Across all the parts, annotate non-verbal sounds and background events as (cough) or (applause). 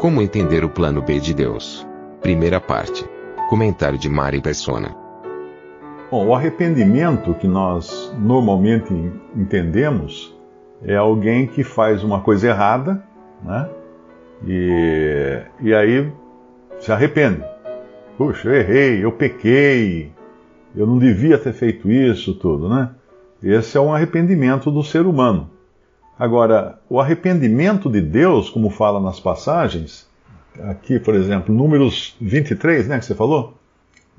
Como entender o plano B de Deus? Primeira parte. Comentário de Mari Persona. Bom, o arrependimento que nós normalmente entendemos é alguém que faz uma coisa errada, né? E, e aí se arrepende. Puxa, eu errei, eu pequei, eu não devia ter feito isso, tudo, né? Esse é um arrependimento do ser humano. Agora, o arrependimento de Deus, como fala nas passagens, aqui, por exemplo, Números 23, né, que você falou?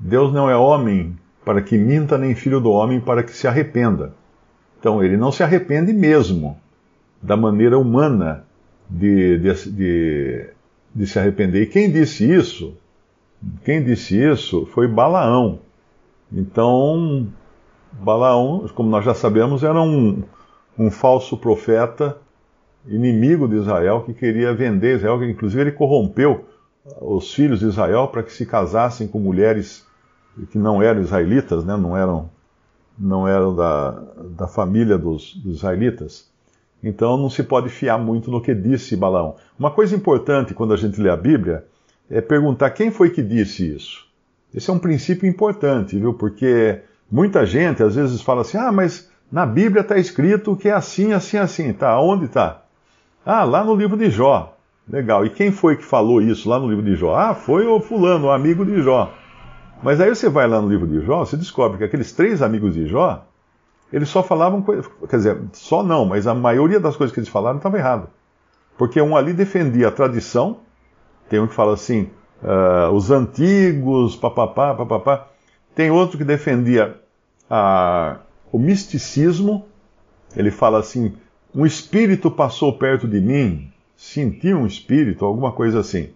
Deus não é homem para que minta, nem filho do homem para que se arrependa. Então, ele não se arrepende mesmo da maneira humana de, de, de, de se arrepender. E quem disse isso, quem disse isso foi Balaão. Então, Balaão, como nós já sabemos, era um, um falso profeta inimigo de Israel que queria vender Israel, que inclusive ele corrompeu os filhos de Israel para que se casassem com mulheres que não eram israelitas, né? não eram, não eram da, da família dos, dos israelitas. Então não se pode fiar muito no que disse Balaão. Uma coisa importante quando a gente lê a Bíblia é perguntar quem foi que disse isso. Esse é um princípio importante, viu? Porque muita gente às vezes fala assim: ah, mas na Bíblia está escrito que é assim, assim, assim. Tá, onde está? Ah, lá no livro de Jó. Legal. E quem foi que falou isso lá no livro de Jó? Ah, foi o fulano, o amigo de Jó. Mas aí você vai lá no livro de Jó, você descobre que aqueles três amigos de Jó, eles só falavam. Quer dizer, só não, mas a maioria das coisas que eles falaram estava errado. Porque um ali defendia a tradição, tem um que fala assim, uh, os antigos, papapá, papapá. Tem outro que defendia a o misticismo, ele fala assim: um espírito passou perto de mim, senti um espírito, alguma coisa assim.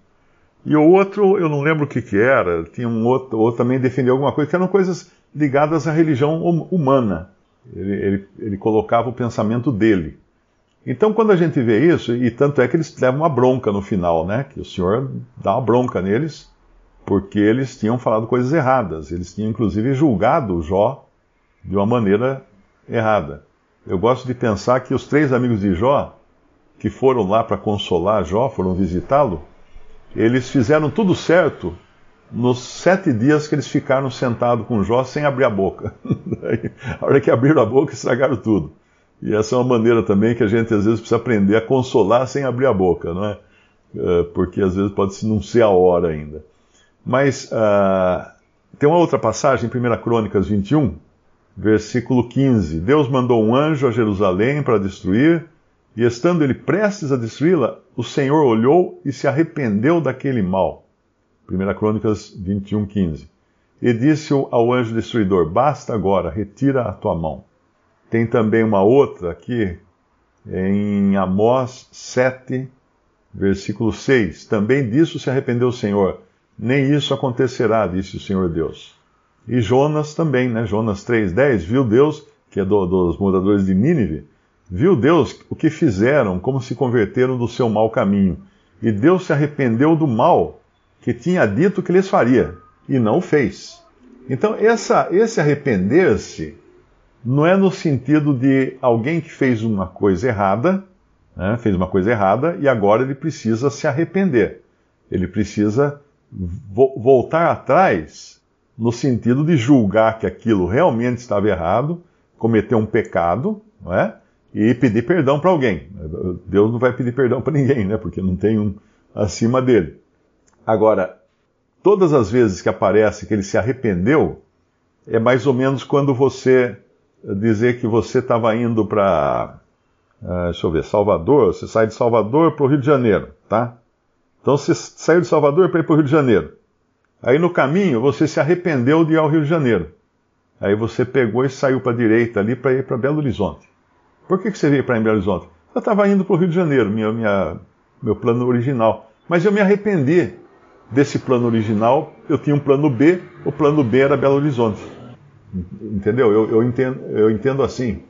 E o outro, eu não lembro o que, que era, tinha um outro, outro também defendia alguma coisa, que eram coisas ligadas à religião hum, humana. Ele, ele, ele colocava o pensamento dele. Então, quando a gente vê isso, e tanto é que eles levam uma bronca no final, né? Que o Senhor dá uma bronca neles, porque eles tinham falado coisas erradas. Eles tinham, inclusive, julgado Jó de uma maneira errada. Eu gosto de pensar que os três amigos de Jó, que foram lá para consolar Jó, foram visitá-lo, eles fizeram tudo certo nos sete dias que eles ficaram sentados com Jó sem abrir a boca. (laughs) a hora que abriram a boca, estragaram tudo. E essa é uma maneira também que a gente às vezes precisa aprender a consolar sem abrir a boca, não é? é porque às vezes pode não ser a hora ainda. Mas uh, tem uma outra passagem em 1 Crônicas 21, versículo 15: Deus mandou um anjo a Jerusalém para destruir, e estando ele prestes a destruí-la, o Senhor olhou e se arrependeu daquele mal. 1 Crônicas 21, 15. E disse ao anjo destruidor: Basta agora, retira a tua mão. Tem também uma outra aqui, em Amós 7, versículo 6. Também disso se arrependeu o Senhor. Nem isso acontecerá, disse o Senhor Deus. E Jonas também, né? Jonas 3,10, viu Deus, que é do, dos moradores de Nínive, viu Deus o que fizeram, como se converteram do seu mau caminho. E Deus se arrependeu do mal que tinha dito que lhes faria, e não o fez. Então, essa, esse arrepender-se não é no sentido de alguém que fez uma coisa errada, né? fez uma coisa errada, e agora ele precisa se arrepender. Ele precisa vo voltar atrás no sentido de julgar que aquilo realmente estava errado, cometer um pecado, não é? E pedir perdão para alguém. Deus não vai pedir perdão para ninguém, né? Porque não tem um acima dele. Agora, todas as vezes que aparece que ele se arrependeu, é mais ou menos quando você dizer que você estava indo para, uh, ah, deixa eu ver, Salvador, você sai de Salvador para o Rio de Janeiro, tá? Então você saiu de Salvador para ir para o Rio de Janeiro. Aí no caminho você se arrependeu de ir ao Rio de Janeiro. Aí você pegou e saiu para a direita ali para ir para Belo Horizonte. Por que, que você veio para Belo Horizonte? Eu estava indo para o Rio de Janeiro, minha, minha, meu plano original. Mas eu me arrependi desse plano original. Eu tinha um plano B, o plano B era Belo Horizonte. Entendeu? Eu, eu, entendo, eu entendo assim.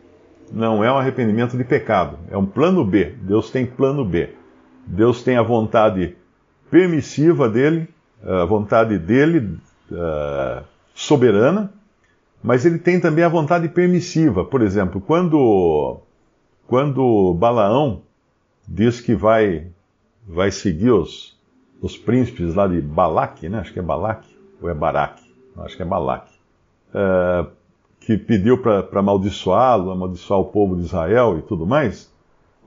Não é um arrependimento de pecado, é um plano B. Deus tem plano B. Deus tem a vontade permissiva dele, a vontade dele uh, soberana, mas ele tem também a vontade permissiva. Por exemplo, quando, quando Balaão diz que vai, vai seguir os, os príncipes lá de Balaque, né? acho que é Balaque, ou é Baraque, acho que é Balaque, uh, que pediu para amaldiçoá-lo, amaldiçoar o povo de Israel e tudo mais,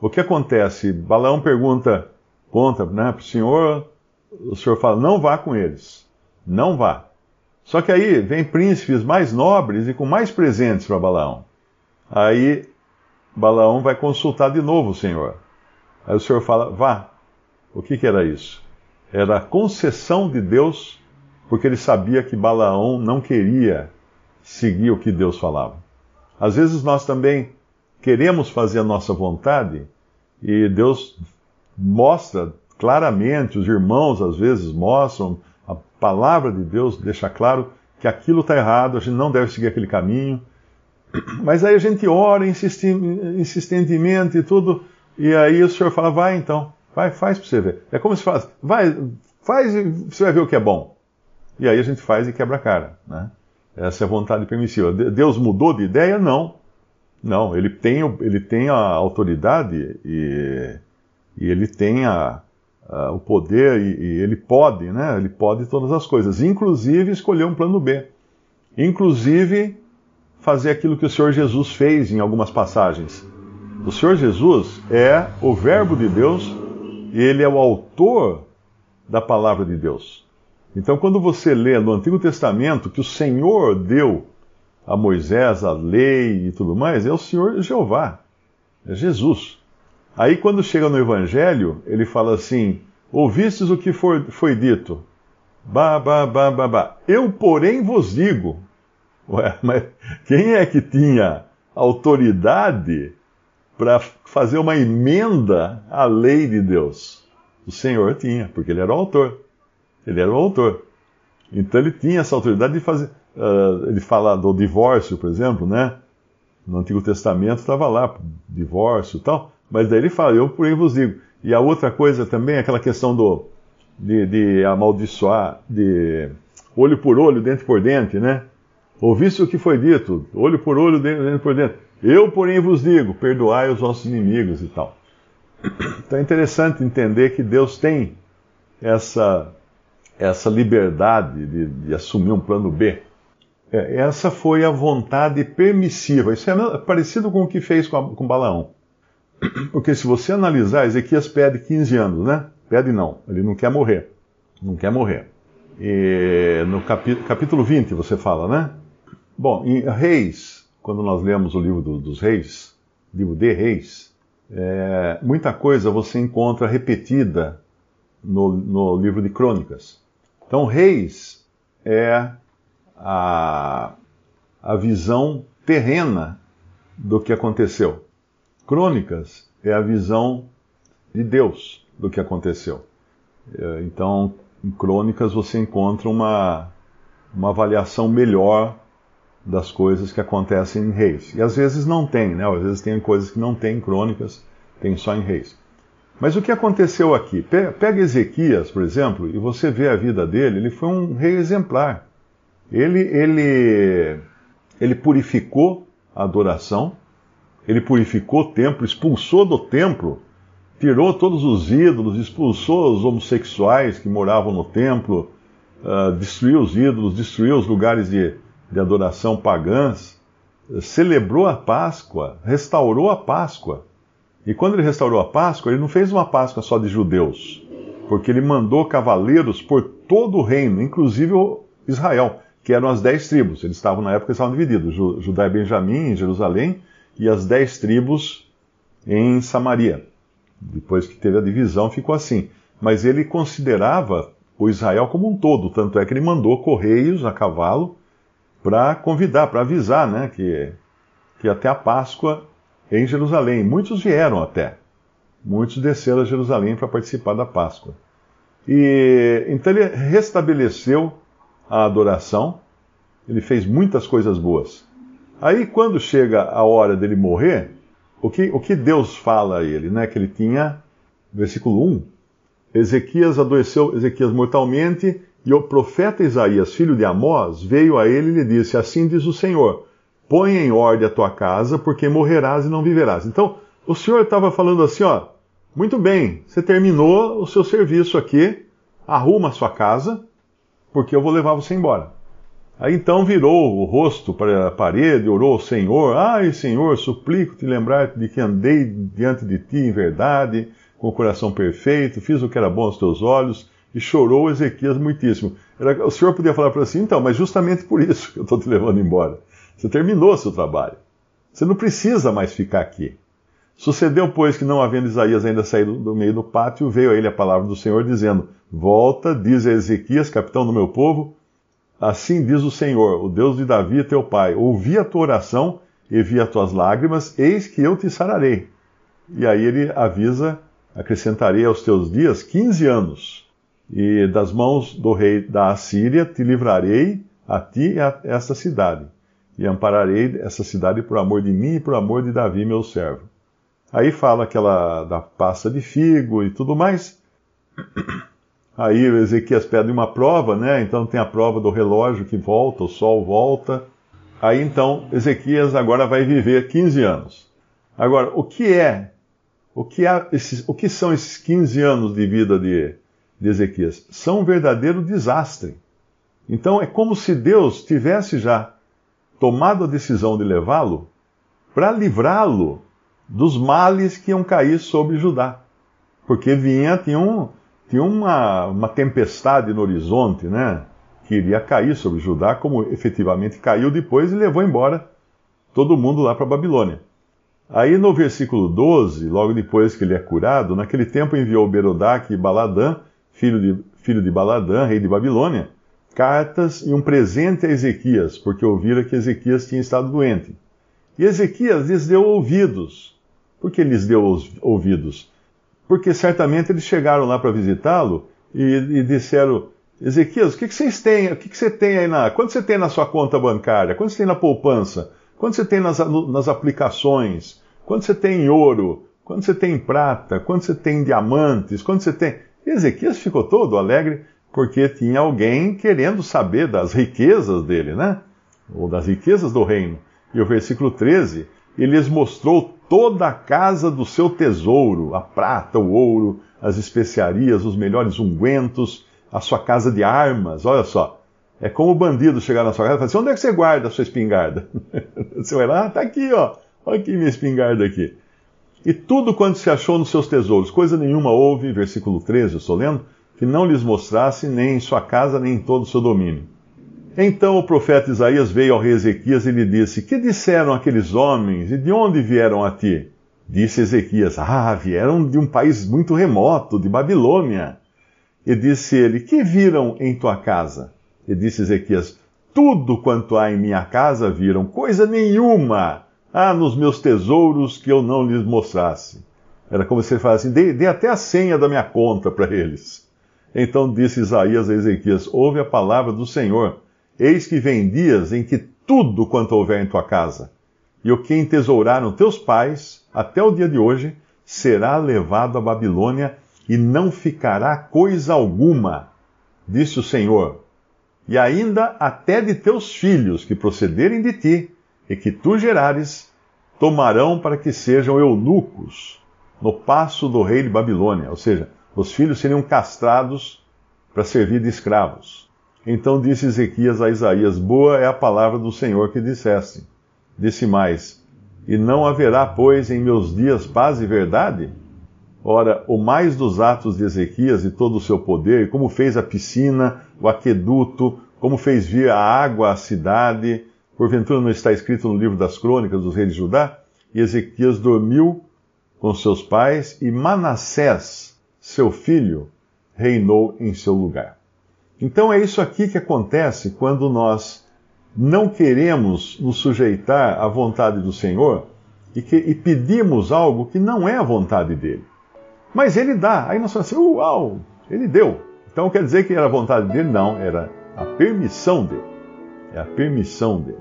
o que acontece? Balaão pergunta, conta né, para o senhor, o senhor fala, não vá com eles, não vá. Só que aí vem príncipes mais nobres e com mais presentes para Balaão. Aí Balaão vai consultar de novo o Senhor. Aí o Senhor fala: vá. O que, que era isso? Era a concessão de Deus, porque ele sabia que Balaão não queria seguir o que Deus falava. Às vezes nós também queremos fazer a nossa vontade e Deus mostra claramente, os irmãos às vezes mostram, a palavra de Deus deixa claro que aquilo está errado, a gente não deve seguir aquele caminho. (clears throat) Mas aí a gente ora insistentemente e tudo, e aí o Senhor fala, vai então, vai, faz para você ver. É como se faz, vai, faz e você vai ver o que é bom. E aí a gente faz e quebra a cara, né? Essa é a vontade permissiva. Deus mudou de ideia? Não. Não, ele tem, ele tem a autoridade e, e ele tem a, uh, o poder e, e, ele pode, né? Ele pode todas as coisas, inclusive escolher um plano B, inclusive fazer aquilo que o Senhor Jesus fez em algumas passagens. O Senhor Jesus é o Verbo de Deus ele é o autor da palavra de Deus. Então, quando você lê no Antigo Testamento que o Senhor deu a Moisés a lei e tudo mais, é o Senhor Jeová, é Jesus. Aí quando chega no Evangelho, ele fala assim: Ouvistes o que for, foi dito? Ba, ba, ba, ba, ba. Eu, porém, vos digo. Ué, (laughs) mas quem é que tinha autoridade para fazer uma emenda à lei de Deus? O Senhor tinha, porque ele era o autor. Ele era o autor. Então ele tinha essa autoridade de fazer. Uh, ele fala do divórcio, por exemplo, né? No Antigo Testamento estava lá, divórcio e tal. Mas daí ele fala, eu porém vos digo. E a outra coisa também é aquela questão do, de, de amaldiçoar, de olho por olho, dente por dente, né? Ouviste o que foi dito, olho por olho, dente por dente. Eu, porém, vos digo, perdoai os vossos inimigos e tal. (coughs) Então é interessante entender que Deus tem essa, essa liberdade de, de assumir um plano B. É, essa foi a vontade permissiva. Isso é parecido com o que fez com, a, com Balaão. Porque se você analisar, Ezequias pede 15 anos, né? Pede não, ele não quer morrer. Não quer morrer. E no capítulo 20 você fala, né? Bom, em Reis, quando nós lemos o livro do, dos Reis, livro de Reis, é, muita coisa você encontra repetida no, no livro de Crônicas. Então, Reis é a, a visão terrena do que aconteceu. Crônicas é a visão de Deus do que aconteceu. É, então, em Crônicas você encontra uma, uma avaliação melhor das coisas que acontecem em Reis. E às vezes não tem, né? Às vezes tem coisas que não tem em Crônicas, tem só em Reis. Mas o que aconteceu aqui? Pega Ezequias, por exemplo, e você vê a vida dele, ele foi um rei exemplar. Ele, ele, ele purificou a adoração, ele purificou o templo, expulsou do templo, tirou todos os ídolos, expulsou os homossexuais que moravam no templo, uh, destruiu os ídolos, destruiu os lugares de, de adoração pagãs, celebrou a Páscoa, restaurou a Páscoa. E quando ele restaurou a Páscoa, ele não fez uma Páscoa só de judeus, porque ele mandou cavaleiros por todo o reino, inclusive Israel, que eram as dez tribos. Eles estavam na época estavam divididos, Judá e Benjamim Jerusalém e as dez tribos em Samaria. Depois que teve a divisão, ficou assim. Mas ele considerava o Israel como um todo, tanto é que ele mandou correios a cavalo para convidar, para avisar, né, que, que até a Páscoa em Jerusalém. Muitos vieram até. muitos desceram a Jerusalém para participar da Páscoa. E então ele restabeleceu a adoração, ele fez muitas coisas boas. Aí quando chega a hora dele morrer, o que, o que Deus fala a ele, né? Que ele tinha, versículo 1, Ezequias adoeceu, Ezequias mortalmente, e o profeta Isaías, filho de Amós, veio a ele e lhe disse: Assim diz o Senhor: Põe em ordem a tua casa, porque morrerás e não viverás. Então, o Senhor estava falando assim: Ó, muito bem, você terminou o seu serviço aqui, arruma a sua casa, porque eu vou levar você embora. Aí então virou o rosto para a parede, orou ao Senhor: Ai, Senhor, suplico-te lembrar de que andei diante de ti em verdade, com o coração perfeito, fiz o que era bom aos teus olhos, e chorou Ezequias muitíssimo. Era, o Senhor podia falar para si: então, mas justamente por isso que eu estou te levando embora. Você terminou seu trabalho. Você não precisa mais ficar aqui. Sucedeu, pois, que não havendo Isaías ainda saído do meio do pátio, veio a ele a palavra do Senhor, dizendo: Volta, diz a Ezequias, capitão do meu povo, Assim diz o Senhor, o Deus de Davi, teu pai: Ouvi a tua oração e vi as tuas lágrimas, eis que eu te sararei. E aí ele avisa: acrescentarei aos teus dias 15 anos, e das mãos do rei da Assíria te livrarei a ti e a esta cidade, e ampararei essa cidade por amor de mim e por amor de Davi, meu servo. Aí fala aquela da pasta de figo e tudo mais. Aí Ezequias pede uma prova, né? Então tem a prova do relógio que volta, o sol volta. Aí então Ezequias agora vai viver 15 anos. Agora, o que é? O que, esses, o que são esses 15 anos de vida de, de Ezequias? São um verdadeiro desastre. Então é como se Deus tivesse já tomado a decisão de levá-lo para livrá-lo dos males que iam cair sobre Judá. Porque vinha, tinha um, tinha uma, uma tempestade no horizonte, né? Que iria cair sobre Judá, como efetivamente caiu depois e levou embora todo mundo lá para Babilônia. Aí no versículo 12, logo depois que ele é curado, naquele tempo enviou Berodac e Baladã, filho de, filho de Baladã, rei de Babilônia, cartas e um presente a Ezequias, porque ouvira que Ezequias tinha estado doente. E Ezequias lhes deu ouvidos. Por que lhes deu ouvidos? Porque certamente eles chegaram lá para visitá-lo e, e, disseram: Ezequias, o que, que vocês têm? O que, que você tem aí na. Quanto você tem na sua conta bancária? Quanto você tem na poupança? Quanto você tem nas, nas aplicações? Quanto você tem em ouro? Quanto você tem em prata? Quanto você tem em diamantes? Quanto você tem. E Ezequias ficou todo alegre porque tinha alguém querendo saber das riquezas dele, né? Ou das riquezas do reino. E o versículo 13, ele lhes mostrou toda a casa do seu tesouro, a prata, o ouro, as especiarias, os melhores ungüentos, a sua casa de armas. Olha só. É como o bandido chegar na sua casa e falar assim: onde é que você guarda a sua espingarda? (laughs) você vai lá, ah, tá aqui, ó. Olha aqui minha espingarda aqui. E tudo quanto se achou nos seus tesouros, coisa nenhuma houve, versículo 13, eu estou lendo, que não lhes mostrasse nem em sua casa, nem em todo o seu domínio. Então o profeta Isaías veio ao rei Ezequias e lhe disse: Que disseram aqueles homens e de onde vieram a ti? Disse Ezequias: Ah, vieram de um país muito remoto, de Babilônia. E disse ele: Que viram em tua casa? E disse Ezequias: Tudo quanto há em minha casa viram, coisa nenhuma há nos meus tesouros que eu não lhes mostrasse. Era como se ele falasse assim: dê, até a senha da minha conta para eles. Então disse Isaías a Ezequias: Ouve a palavra do Senhor. Eis que vem dias em que tudo quanto houver em tua casa, e o que entesouraram teus pais, até o dia de hoje, será levado à Babilônia, e não ficará coisa alguma, disse o Senhor. E ainda até de teus filhos que procederem de ti, e que tu gerares, tomarão para que sejam eunucos no passo do rei de Babilônia. Ou seja, os filhos seriam castrados para servir de escravos. Então disse Ezequias a Isaías: Boa é a palavra do Senhor que disseste. Disse mais: E não haverá, pois, em meus dias paz e verdade? Ora, o mais dos atos de Ezequias e todo o seu poder, como fez a piscina, o aqueduto, como fez vir a água à cidade, porventura não está escrito no livro das crônicas dos reis de Judá? E Ezequias dormiu com seus pais, e Manassés, seu filho, reinou em seu lugar. Então é isso aqui que acontece quando nós não queremos nos sujeitar à vontade do Senhor e, que, e pedimos algo que não é a vontade dele. Mas ele dá. Aí nós falamos assim, uau, ele deu. Então quer dizer que era a vontade dele? Não, era a permissão dele. É a permissão dele.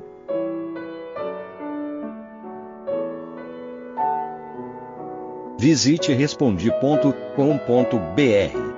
Visite respondi.com.br.